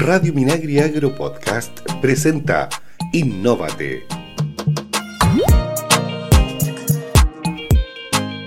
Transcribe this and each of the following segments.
Radio Minagri Agro Podcast presenta Innóvate.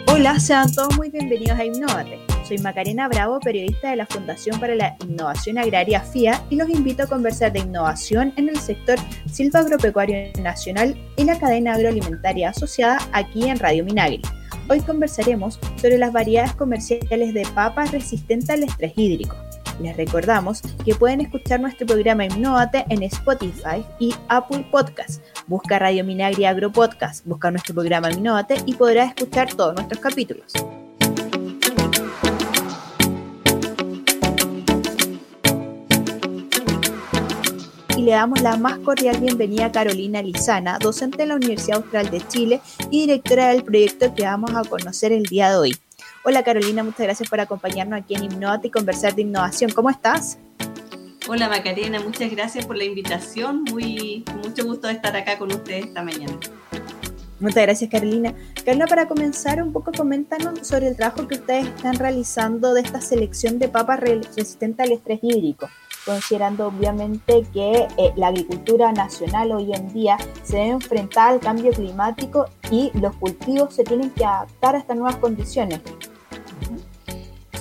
Hola, sean todos muy bienvenidos a Innóvate. Soy Macarena Bravo, periodista de la Fundación para la Innovación Agraria FIA y los invito a conversar de innovación en el sector silvagropecuario nacional y la cadena agroalimentaria asociada aquí en Radio Minagri. Hoy conversaremos sobre las variedades comerciales de papas resistentes al estrés hídrico. Les recordamos que pueden escuchar nuestro programa Innovate en Spotify y Apple Podcast. Busca Radio Minagri Agro Podcast, busca nuestro programa Innovate y podrás escuchar todos nuestros capítulos. y le damos la más cordial bienvenida a Carolina Lizana, docente de la Universidad Austral de Chile y directora del proyecto que vamos a conocer el día de hoy. Hola Carolina, muchas gracias por acompañarnos aquí en Innovate y conversar de innovación. ¿Cómo estás? Hola Macarena, muchas gracias por la invitación. Muy mucho gusto de estar acá con ustedes esta mañana. Muchas gracias Carolina. Carolina, para comenzar un poco, coméntanos sobre el trabajo que ustedes están realizando de esta selección de papas resistentes al estrés hídrico considerando obviamente que eh, la agricultura nacional hoy en día se debe enfrentar al cambio climático y los cultivos se tienen que adaptar a estas nuevas condiciones.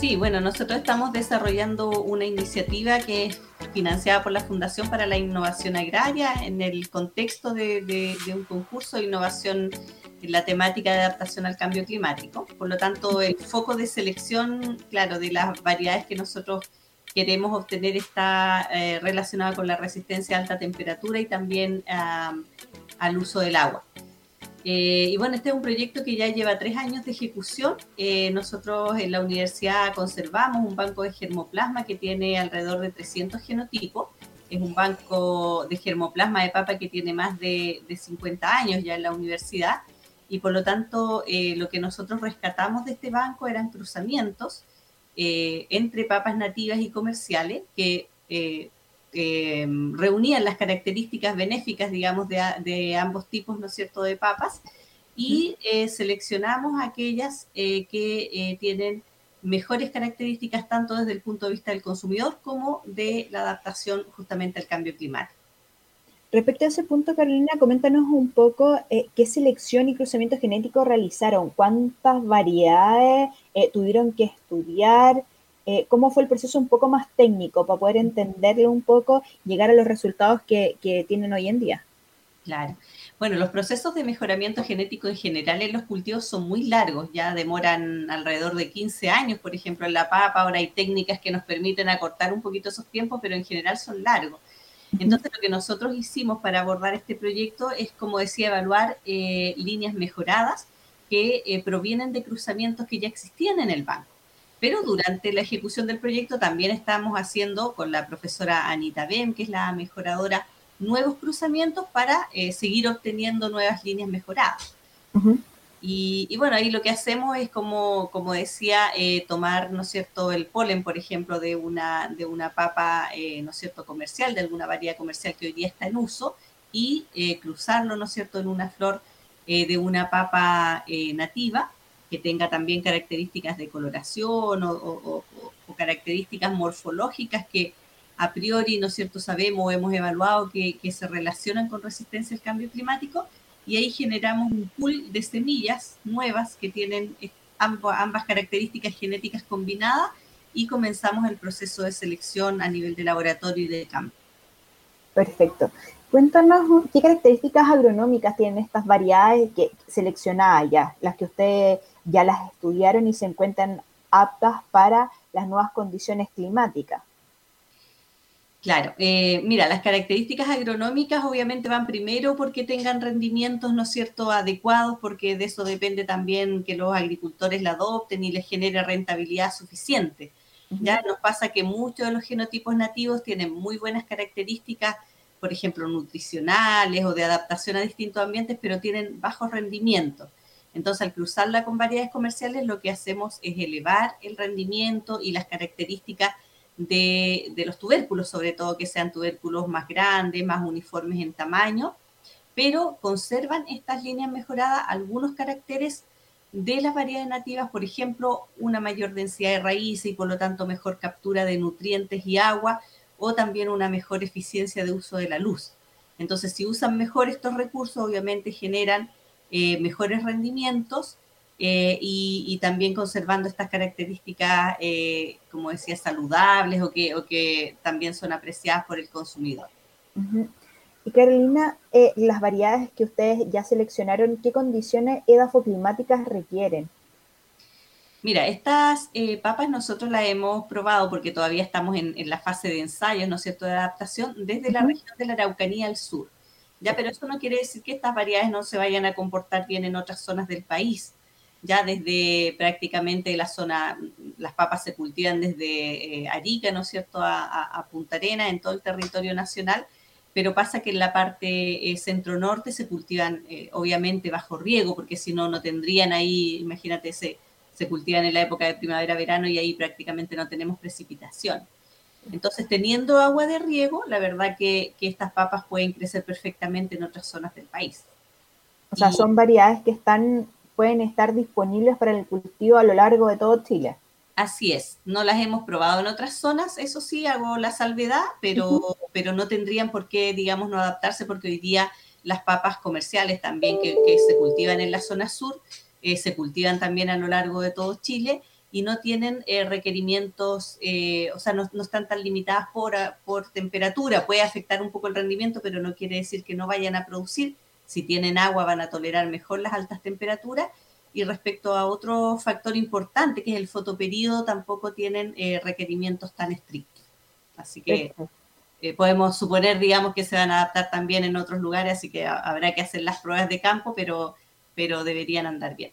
Sí, bueno, nosotros estamos desarrollando una iniciativa que es financiada por la Fundación para la Innovación Agraria en el contexto de, de un concurso de innovación en la temática de adaptación al cambio climático. Por lo tanto, el foco de selección, claro, de las variedades que nosotros queremos obtener está eh, relacionada con la resistencia a alta temperatura y también al uso del agua. Eh, y bueno, este es un proyecto que ya lleva tres años de ejecución. Eh, nosotros en la universidad conservamos un banco de germoplasma que tiene alrededor de 300 genotipos. Es un banco de germoplasma de papa que tiene más de, de 50 años ya en la universidad. Y por lo tanto, lo que nosotros rescatamos de este banco eran cruzamientos eh, entre papas nativas y comerciales que eh, eh, reunían las características benéficas, digamos, de, ambos tipos, ¿no es cierto?, de papas, y seleccionamos aquellas que tienen mejores características tanto desde el punto de vista del consumidor como de la adaptación justamente al cambio climático. Respecto a ese punto, Carolina, coméntanos un poco eh, qué selección y cruzamiento genético realizaron, cuántas variedades eh, tuvieron que estudiar, eh, cómo fue el proceso un poco más técnico para poder entenderlo un poco, llegar a los resultados que, que tienen hoy en día. Claro. Bueno, los procesos de mejoramiento genético en general en los cultivos son muy largos, ya demoran alrededor de 15 años, por ejemplo, en la papa, ahora hay técnicas que nos permiten acortar un poquito esos tiempos, pero en general son largos. Entonces, lo que nosotros hicimos para abordar este proyecto es, como decía, evaluar eh, líneas mejoradas que eh, provienen de cruzamientos que ya existían en el banco. Pero durante la ejecución del proyecto también estamos haciendo con la profesora Anita Bem, que es la mejoradora, nuevos cruzamientos para eh, seguir obteniendo nuevas líneas mejoradas. Y, bueno, ahí lo que hacemos es, como, como decía, eh, tomar, ¿no cierto?, el polen, por ejemplo, de una, de una papa, eh, ¿no es cierto?, comercial, de alguna variedad comercial que hoy día está en uso, y eh, cruzarlo, ¿no es cierto?, en una flor de una papa nativa, que tenga también características de coloración o, características morfológicas que a priori, ¿no cierto?, sabemos o hemos evaluado que se relacionan con resistencia al cambio climático, y ahí generamos un pool de semillas nuevas que tienen ambas características genéticas combinadas y comenzamos el proceso de selección a nivel de laboratorio y de campo. Perfecto. Cuéntanos qué características agronómicas tienen estas variedades que seleccionadas ya, las que ustedes ya las estudiaron y se encuentran aptas para las nuevas condiciones climáticas. Claro, eh, mira, las características agronómicas obviamente van primero porque tengan rendimientos, ¿no es cierto?, adecuados, porque de eso depende también que los agricultores la adopten y les genere rentabilidad suficiente. Ya nos pasa que muchos de los genotipos nativos tienen muy buenas características, por ejemplo, nutricionales o de adaptación a distintos ambientes, pero tienen bajos rendimientos. Entonces, al cruzarla con variedades comerciales, lo que hacemos es elevar el rendimiento y las características de, los tubérculos, sobre todo que sean tubérculos más grandes, más uniformes en tamaño, pero conservan estas líneas mejoradas algunos caracteres de las variedades nativas, por ejemplo, una mayor densidad de raíces y por lo tanto mejor captura de nutrientes y agua, o también una mejor eficiencia de uso de la luz. Entonces, si usan mejor estos recursos, obviamente generan eh, mejores rendimientos eh, y, también conservando estas características, eh, como decía, saludables o que, o que también son apreciadas por el consumidor. Y Carolina, las variedades que ustedes ya seleccionaron, ¿qué condiciones edafoclimáticas requieren? Mira, estas papas nosotros las hemos probado porque todavía estamos en, la fase de ensayos, ¿no es cierto?, de adaptación desde la región de la Araucanía al sur. Ya, pero eso no quiere decir que estas variedades no se vayan a comportar bien en otras zonas del país. Ya desde prácticamente la zona, las papas se cultivan desde eh, Arica, ¿no es cierto?, a, Punta Arena, en todo el territorio nacional, pero pasa que en la parte eh, centro-norte se cultivan eh, obviamente bajo riego, porque si no, no tendrían ahí, imagínate, se, se cultivan en la época de primavera-verano y ahí prácticamente no tenemos precipitación. Entonces, teniendo agua de riego, la verdad que, estas papas pueden crecer perfectamente en otras zonas del país. O sea, son variedades que están, pueden estar disponibles para el cultivo a lo largo de todo Chile. Así es, no las hemos probado en otras zonas, eso sí, hago la salvedad, pero, pero no tendrían por qué, digamos, no adaptarse porque hoy día las papas comerciales también que, se cultivan en la zona sur, eh, se cultivan también a lo largo de todo Chile y no tienen eh, requerimientos, eh, o sea, no, están tan limitadas por, por temperatura. Puede afectar un poco el rendimiento, pero no quiere decir que no vayan a producir. Si tienen agua van a tolerar mejor las altas temperaturas. Y respecto a otro factor importante, que es el fotoperíodo, tampoco tienen eh, requerimientos tan estrictos. Así que podemos suponer, digamos, que se van a adaptar también en otros lugares, así que habrá que hacer las pruebas de campo, pero, pero deberían andar bien.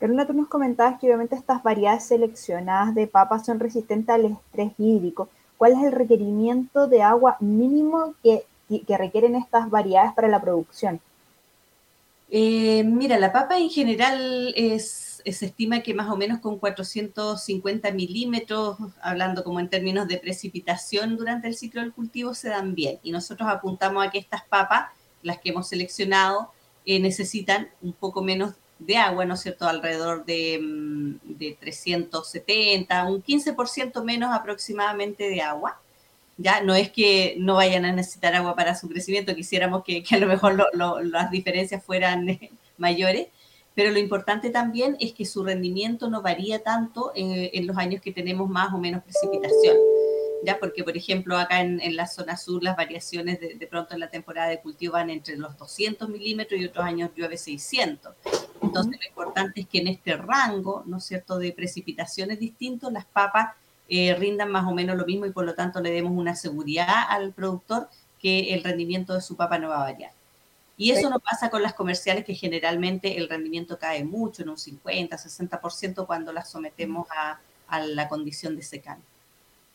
Carolina, tú nos comentabas que obviamente estas variedades seleccionadas de papas son resistentes al estrés hídrico. ¿Cuál es el requerimiento de agua mínimo que, requieren estas variedades para la producción? Eh, mira, la papa en general es, se estima que más o menos con 450 milímetros, hablando como en términos de precipitación durante el ciclo del cultivo, se dan bien. Y nosotros apuntamos a que estas papas, las que hemos seleccionado, eh, necesitan un poco menos de agua, ¿no es cierto?, alrededor de, mm, de 370, un 15% menos aproximadamente de agua. Ya no es que no vayan a necesitar agua para su crecimiento, quisiéramos que, a lo mejor las diferencias fueran eh, mayores, pero lo importante también es que su rendimiento no varía tanto en, en los años que tenemos más o menos precipitación. ¿ya? Porque, por ejemplo, acá en, la zona sur las variaciones de, pronto en la temporada de cultivo van entre los 200 milímetros y otros años llueve 600. Entonces, lo importante es que en este rango, ¿no es cierto?, de precipitaciones distintos, las papas eh, rindan más o menos lo mismo y por lo tanto le demos una seguridad al productor que el rendimiento de su papa no va a variar. Y eso no pasa con las comerciales, que generalmente el rendimiento cae mucho, en un 50, 60%, cuando las sometemos a, a la condición de secano.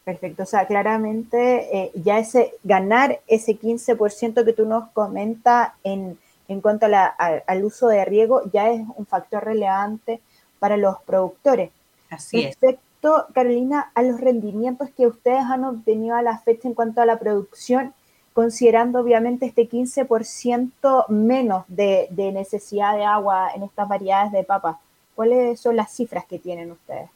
Perfecto, o sea, claramente eh, ya ese ganar ese 15% que tú nos comentas en, en cuanto al uso de riego ya es un factor relevante para los productores. Así Respecto, Carolina, a los rendimientos que ustedes han obtenido a la fecha en cuanto a la producción, considerando obviamente este 15% menos de, necesidad de agua en estas variedades de papa, ¿cuáles son las cifras que tienen ustedes?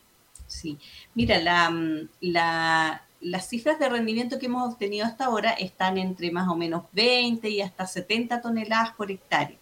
Sí, mira, la, las cifras de rendimiento que hemos obtenido hasta ahora están entre más o menos 20 y hasta 70 toneladas por hectárea.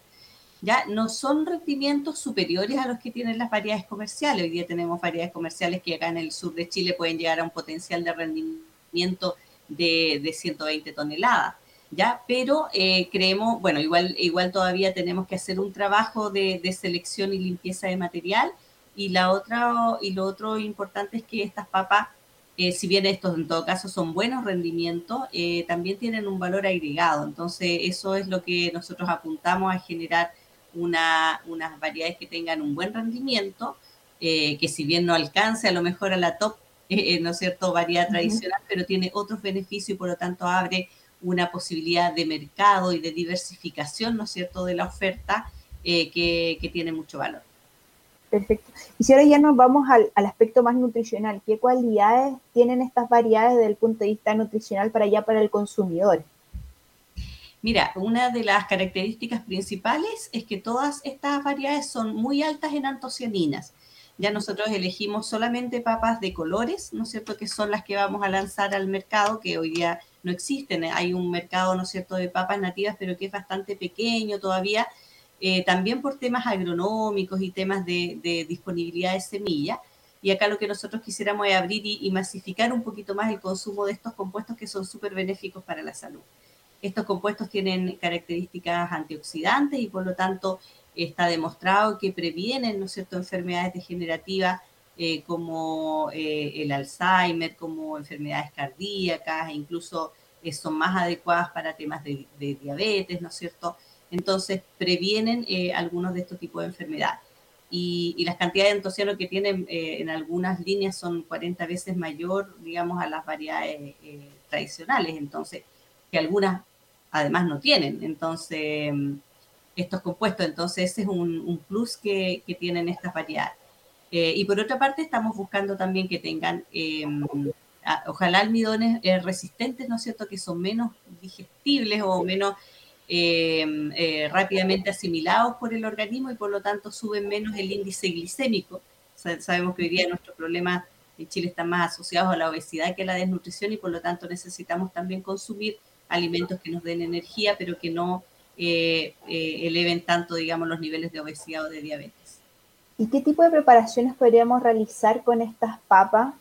Ya no son rendimientos superiores a los que tienen las variedades comerciales. Hoy día tenemos variedades comerciales que acá en el sur de Chile pueden llegar a un potencial de rendimiento de, de 120 toneladas. ¿ya? Pero eh, creemos, bueno, igual, igual todavía tenemos que hacer un trabajo de, selección y limpieza de material y, la otra, y lo otro importante es que estas papas, eh, si bien estos en todo caso son buenos rendimientos, eh, también tienen un valor agregado. Entonces, eso es lo que nosotros apuntamos a generar una, unas variedades que tengan un buen rendimiento, eh, que si bien no alcance a lo mejor a la top, ¿no es cierto?, variedad tradicional, pero tiene otros beneficios y por lo tanto abre una posibilidad de mercado y de diversificación, ¿no es cierto?, de la oferta que, que tiene mucho valor. Perfecto. Y si ahora ya nos vamos al, aspecto más nutricional, ¿qué cualidades tienen estas variedades desde el punto de vista nutricional para allá para el consumidor? Mira, una de las características principales es que todas estas variedades son muy altas en antocianinas. ya nosotros elegimos solamente papas de colores, ¿no es cierto?, que son las que vamos a lanzar al mercado, que hoy día no existen. Hay un mercado, ¿no es cierto?, de papas nativas, pero que es bastante pequeño todavía, eh, también por temas agronómicos y temas de, disponibilidad de semilla. Y acá lo que nosotros quisiéramos es abrir y, masificar un poquito más el consumo de estos compuestos que son súper benéficos para la salud. Estos compuestos tienen características antioxidantes y por lo tanto está demostrado que previenen, ¿no es cierto?, enfermedades degenerativas eh, como eh, el Alzheimer, como enfermedades cardíacas, e incluso eh, son más adecuadas para temas de, diabetes, ¿no es cierto? Entonces, previenen algunos de estos tipos de enfermedades. Y, las cantidades de antociano que tienen en algunas líneas son 40 veces mayor, digamos, a las variedades tradicionales, entonces, que algunas además no tienen. Entonces, estos compuestos. Entonces, ese es un, plus que, tienen estas variedades. Eh, y por otra parte, estamos buscando también que tengan, em, ojalá almidones eh, resistentes, ¿no es cierto?, que son menos digestibles o menos em, eh, rápidamente asimilados por el organismo y por lo tanto suben menos el índice glicémico. sabemos que hoy día nuestros problemas en Chile están más asociados a la obesidad que a la desnutrición y por lo tanto necesitamos también consumir alimentos que nos den energía, pero que no eh, eh, eleven tanto, digamos, los niveles de obesidad o de diabetes. ¿Y qué tipo de preparaciones podríamos realizar con estas papas?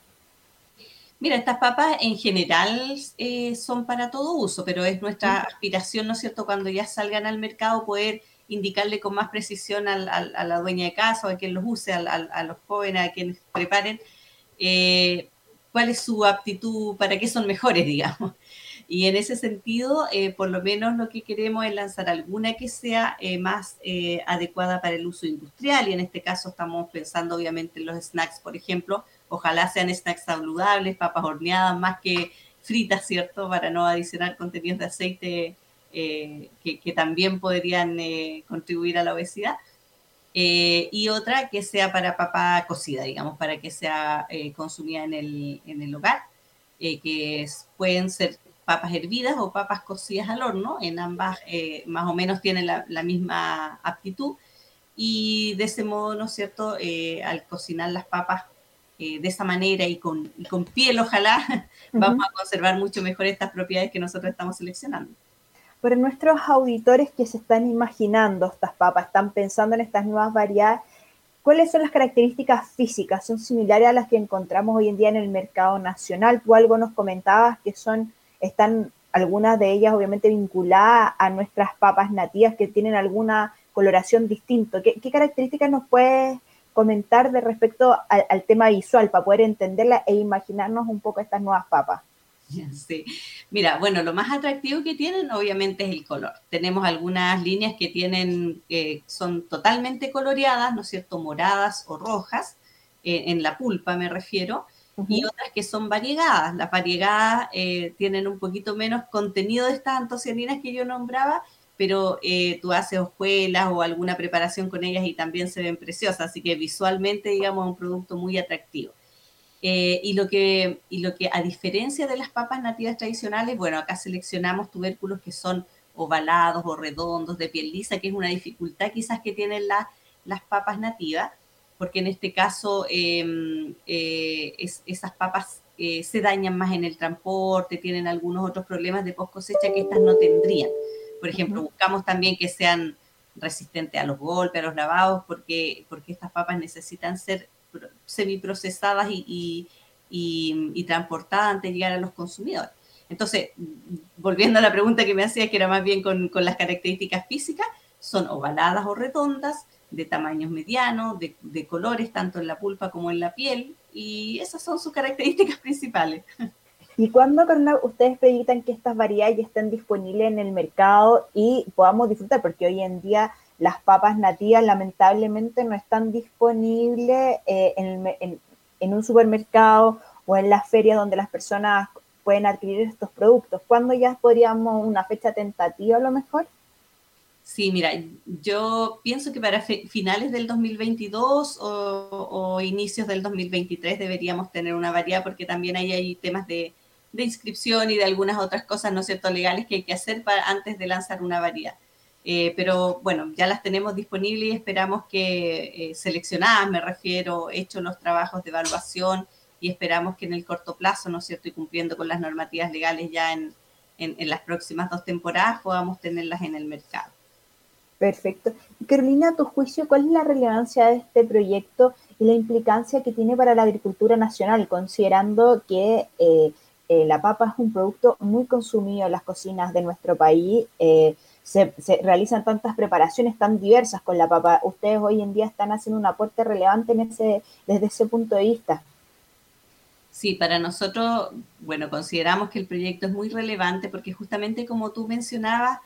Mira, estas papas en general eh, son para todo uso, pero es nuestra aspiración, ¿no es cierto?, cuando ya salgan al mercado poder indicarle con más precisión a la dueña de casa o a quien los use, a, los jóvenes, a quienes preparen, cuál es su aptitud, para qué son mejores, digamos. Y en ese sentido, eh, por lo menos lo que queremos es lanzar alguna que sea eh, más eh, adecuada para el uso industrial. Y en este caso estamos pensando obviamente en los snacks, por ejemplo. Ojalá sean snacks saludables, papas horneadas, más que fritas, ¿cierto? Para no adicionar contenidos de aceite que, también podrían contribuir a la obesidad. y otra que sea para papa cocida, digamos, para que sea consumida en el, en el hogar, que pueden ser papas hervidas o papas cocidas al horno, en ambas eh, más o menos tienen la, misma aptitud y de ese modo, ¿no es cierto?, eh, al cocinar las papas eh, de esa manera y con, con piel, ojalá, vamos a conservar mucho mejor estas propiedades que nosotros estamos seleccionando. Pero nuestros auditores que se están imaginando estas papas, están pensando en estas nuevas variedades, ¿cuáles son las características físicas? ¿Son similares a las que encontramos hoy en día en el mercado nacional? Tú algo nos comentabas que son están algunas de ellas obviamente vinculadas a nuestras papas nativas que tienen alguna coloración distinta. ¿Qué, características nos puedes comentar de respecto al, tema visual para poder entenderla e imaginarnos un poco estas nuevas papas? Sí, mira, bueno, lo más atractivo que tienen obviamente es el color. Tenemos algunas líneas que tienen, eh, son totalmente coloreadas, ¿no es cierto?, moradas o rojas, eh, en la pulpa me refiero, y otras que son variegadas. Las variegadas eh, tienen un poquito menos contenido de estas antocianinas que yo nombraba, pero eh, tú haces hojuelas o alguna preparación con ellas y también se ven preciosas, así que visualmente, digamos, un producto muy atractivo. Eh, y, lo que, y lo que, a diferencia de las papas nativas tradicionales, bueno, acá seleccionamos tubérculos que son ovalados o redondos, de piel lisa, que es una dificultad quizás que tienen las papas nativas porque en este caso em, eh, esas papas eh, se dañan más en el transporte, tienen algunos otros problemas de post cosecha que estas no tendrían. Por ejemplo, buscamos también que sean resistentes a los golpes, a los lavados, porque, porque estas papas necesitan ser semiprocesadas y, y, y, transportadas antes de llegar a los consumidores. Entonces, volviendo a la pregunta que me hacía, que era más bien con, con las características físicas, son ovaladas o redondas, de tamaños medianos, de, colores tanto en la pulpa como en la piel, y esas son sus características principales. ¿Y cuándo, ustedes predican que estas variedades estén disponibles en el mercado y podamos disfrutar? Porque hoy en día las papas nativas lamentablemente no están disponibles eh, en, en, un supermercado o en las ferias donde las personas pueden adquirir estos productos. ¿Cuándo ya podríamos una fecha tentativa a lo mejor? Sí, mira, yo pienso que para finales del 2022 o, inicios del 2023 deberíamos tener una variedad porque también ahí hay temas de, inscripción y de algunas otras cosas, ¿no es cierto?, legales que hay que hacer para, antes de lanzar una variedad. Eh, pero bueno, ya las tenemos disponibles y esperamos que eh, seleccionadas, me refiero, hecho los trabajos de evaluación y esperamos que en el corto plazo, ¿no es cierto?, y cumpliendo con las normativas legales ya en, las próximas dos temporadas podamos tenerlas en el mercado. Perfecto. Carolina, a tu juicio, ¿cuál es la relevancia de este proyecto y la implicancia que tiene para la agricultura nacional, considerando que eh, la papa es un producto muy consumido en las cocinas de nuestro país? se, realizan tantas preparaciones tan diversas con la papa. Ustedes hoy en día están haciendo un aporte relevante en ese, desde ese punto de vista. Sí, para nosotros, bueno, consideramos que el proyecto es muy relevante porque justamente como tú mencionabas,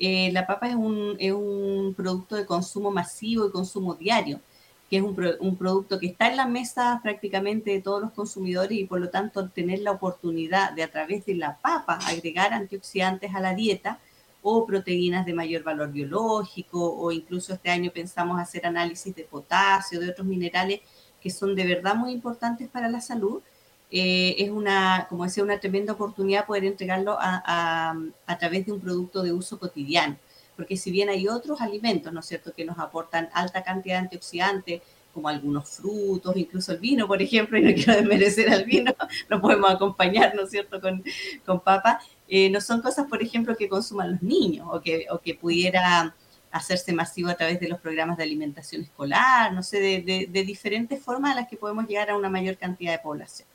eh, la papa es un, es un, producto de consumo masivo y consumo diario, que es un, un, producto que está en la mesa prácticamente de todos los consumidores y por lo tanto tener la oportunidad de a través de la papa agregar antioxidantes a la dieta, o proteínas de mayor valor biológico, o incluso este año pensamos hacer análisis de potasio, de otros minerales que son de verdad muy importantes para la salud. Eh, es una, como decía, una tremenda oportunidad poder entregarlo a, a, través de un producto de uso cotidiano, porque si bien hay otros alimentos, ¿no es cierto?, que nos aportan alta cantidad de antioxidantes, como algunos frutos, incluso el vino, por ejemplo, y no quiero desmerecer al vino, lo podemos acompañar, ¿no es cierto?, con, con papa, eh, no son cosas, por ejemplo, que consuman los niños o que, o que pudiera hacerse masivo a través de los programas de alimentación escolar, no sé, de, de, diferentes formas a las que podemos llegar a una mayor cantidad de población.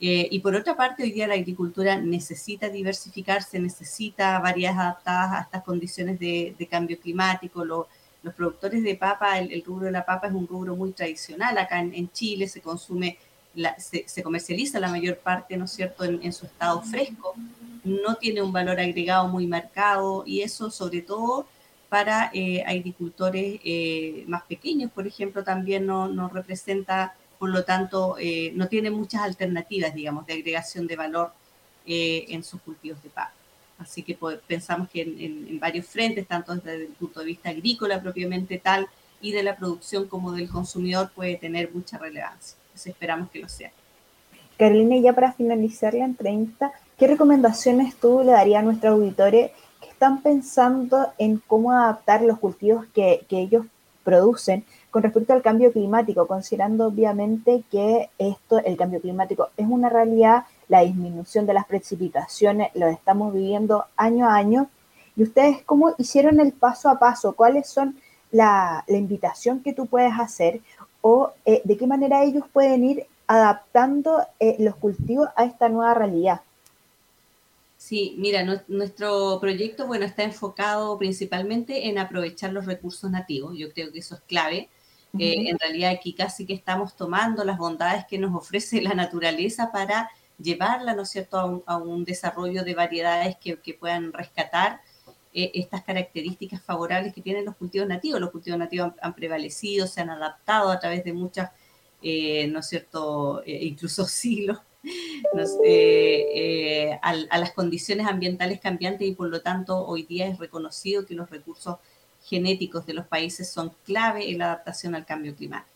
Eh, y por otra parte, hoy día la agricultura necesita diversificarse, necesita variedades adaptadas a estas condiciones de, cambio climático. los productores de papa, el, rubro de la papa es un rubro muy tradicional. Acá en, Chile se consume, se, se, comercializa la mayor parte, ¿no es cierto?, en, su estado fresco no tiene un valor agregado muy marcado y eso sobre todo para eh, agricultores eh, más pequeños, por ejemplo, también no, representa, por lo tanto, eh, no tiene muchas alternativas, digamos, de agregación de valor en sus cultivos de papa. Así que pensamos que en, varios frentes, tanto desde el punto de vista agrícola propiamente tal y de la producción como del consumidor, puede tener mucha relevancia. Entonces esperamos que lo sea. Carolina, ya para finalizar la entrevista, ¿Qué recomendaciones tú le darías a nuestros auditores que están pensando en cómo adaptar los cultivos que, ellos producen con respecto al cambio climático, considerando obviamente que esto, el cambio climático es una realidad, la disminución de las precipitaciones lo estamos viviendo año a año. ¿Y ustedes cómo hicieron el paso a paso? ¿Cuáles son la, invitación que tú puedes hacer? ¿O eh, de qué manera ellos pueden ir adaptando eh, los cultivos a esta nueva realidad? Sí, mira, nuestro proyecto, bueno, está enfocado principalmente en aprovechar los recursos nativos. Yo creo que eso es clave. Eh, en realidad aquí casi que estamos tomando las bondades que nos ofrece la naturaleza para llevarla, ¿no es cierto?, a un, desarrollo de variedades que, puedan rescatar eh, estas características favorables que tienen los cultivos nativos. Los cultivos nativos han, prevalecido, se han adaptado a través de muchas, eh, ¿no es cierto?, incluso siglos eh, a, las condiciones ambientales cambiantes y por lo tanto hoy día es reconocido que los recursos genéticos de los países son clave en la adaptación al cambio climático.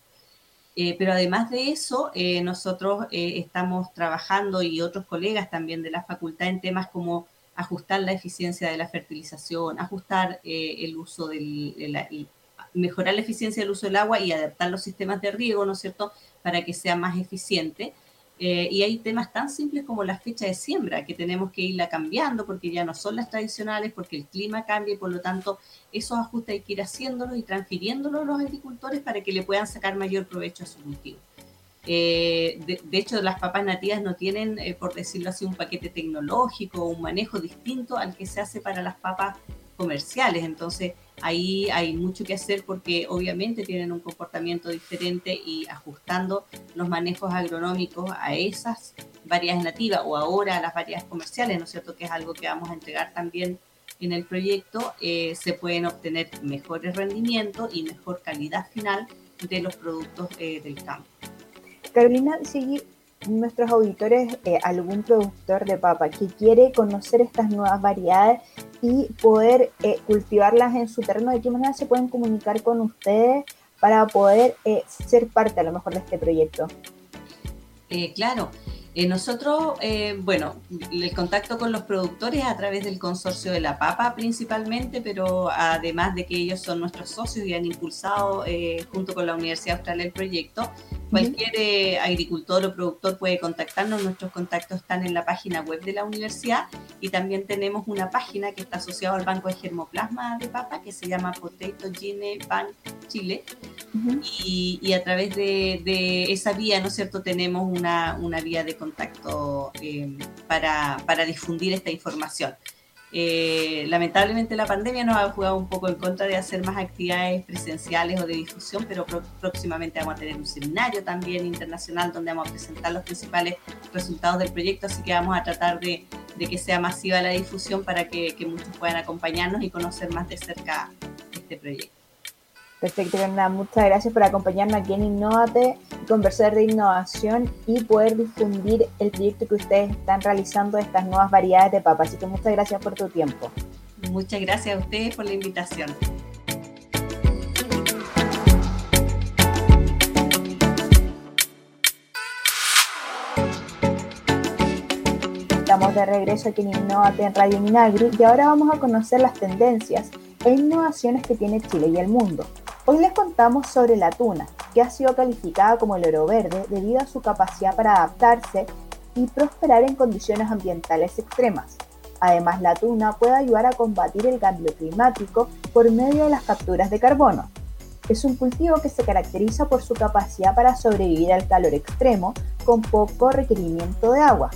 Eh, pero además de eso, eh, nosotros estamos trabajando y otros colegas también de la facultad en temas como ajustar la eficiencia de la fertilización, ajustar el uso del, mejorar la eficiencia del uso del agua y adaptar los sistemas de riego, ¿no es cierto?, para que sea más eficiente. Eh, y hay temas tan simples como la fecha de siembra, que tenemos que irla cambiando porque ya no son las tradicionales, porque el clima cambia y por lo tanto esos ajustes hay que ir haciéndolos y transfiriéndolos a los agricultores para que le puedan sacar mayor provecho a su cultivo. Eh, de, hecho, las papas nativas no tienen, eh, por decirlo así, un paquete tecnológico o un manejo distinto al que se hace para las papas comerciales. Entonces, ahí hay mucho que hacer porque obviamente tienen un comportamiento diferente y ajustando los manejos agronómicos a esas variedades nativas o ahora a las variedades comerciales, ¿no es cierto? Que es algo que vamos a entregar también en el proyecto, eh, se pueden obtener mejores rendimientos y mejor calidad final de los productos eh, del campo. Carolina, si nuestros auditores, eh, algún productor de papa que quiere conocer estas nuevas variedades y poder eh, cultivarlas en su terreno, ¿de qué manera se pueden comunicar con ustedes para poder eh, ser parte a lo mejor de este proyecto? claro. Eh, nosotros, eh, bueno, el contacto con los productores a través del consorcio de la papa principalmente, pero además de que ellos son nuestros socios y han impulsado eh, junto con la Universidad Austral el proyecto, cualquier agricultor o productor puede contactarnos. Nuestros contactos están en la página web de la universidad y también tenemos una página que está asociada al Banco de Germoplasma de Papa que se llama Potato Gene Bank Chile. Y, a través de, esa vía, ¿no es cierto?, tenemos una, una vía de contacto eh, para, para, difundir esta información. Eh, lamentablemente la pandemia nos ha jugado un poco en contra de hacer más actividades presenciales o de difusión, pero próximamente vamos a tener un seminario también internacional donde vamos a presentar los principales resultados del proyecto, así que vamos a tratar de, que sea masiva la difusión para que muchos puedan acompañarnos y conocer más de cerca este proyecto. Perfecto, Fernanda. Muchas gracias por acompañarnos aquí en Innovate, conversar de innovación y poder difundir el proyecto que ustedes están realizando de estas nuevas variedades de papas. Así que muchas gracias por tu tiempo. Muchas gracias a ustedes por la invitación. Estamos de regreso aquí en Innovate en Radio Minagri y ahora vamos a conocer las tendencias e innovaciones que tiene Chile y el mundo. Hoy les contamos sobre la tuna, que ha sido calificada como el oro verde debido a su capacidad para adaptarse y prosperar en condiciones ambientales extremas. Además, la tuna puede ayudar a combatir el cambio climático por medio de las capturas de carbono. Es un cultivo que se caracteriza por su capacidad para sobrevivir al calor extremo con poco requerimiento de agua,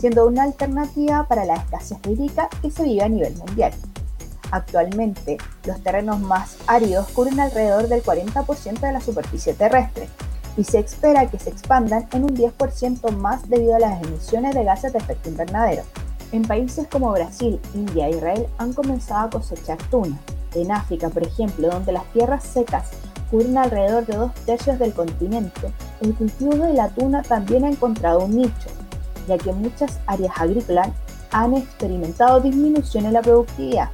siendo una alternativa para la escasez hídrica que se vive a nivel mundial. Actualmente, los terrenos más áridos cubren alrededor del 40% de la superficie terrestre y se espera que se expandan en un 10% más debido a las emisiones de gases de efecto invernadero. En países como Brasil, India e Israel han comenzado a cosechar tuna. En África, por ejemplo, donde las tierras secas cubren alrededor de dos tercios del continente, el cultivo de la tuna también ha encontrado un nicho, ya que muchas áreas agrícolas han experimentado disminución en la productividad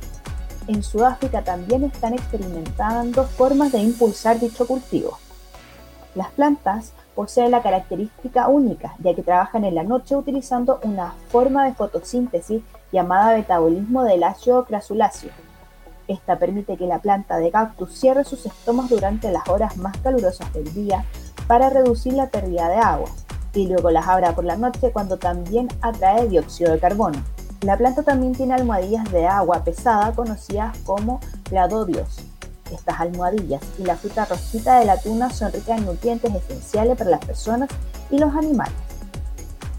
en Sudáfrica también están experimentando formas de impulsar dicho cultivo. Las plantas poseen la característica única, ya que trabajan en la noche utilizando una forma de fotosíntesis llamada metabolismo del ácido crasuláceo. Esta permite que la planta de cactus cierre sus estomas durante las horas más calurosas del día para reducir la pérdida de agua, y luego las abra por la noche cuando también atrae dióxido de carbono. La planta también tiene almohadillas de agua pesada conocidas como pladodios. Estas almohadillas y la fruta rosita de la tuna son ricas en nutrientes esenciales para las personas y los animales.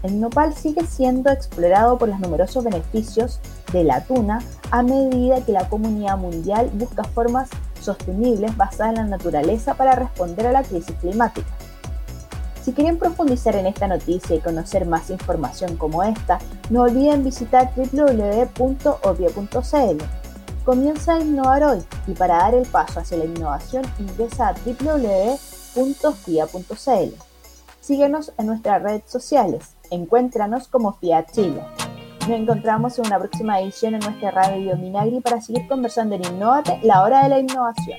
El nopal sigue siendo explorado por los numerosos beneficios de la tuna a medida que la comunidad mundial busca formas sostenibles basadas en la naturaleza para responder a la crisis climática. Si quieren profundizar en esta noticia y conocer más información como esta, no olviden visitar www.obvio.cl. Comienza a innovar hoy y para dar el paso hacia la innovación ingresa a www.fia.cl. Síguenos en nuestras redes sociales. Encuéntranos como FIA Chile. Nos encontramos en una próxima edición en nuestra radio Minagri para seguir conversando en Innovate, la hora de la innovación.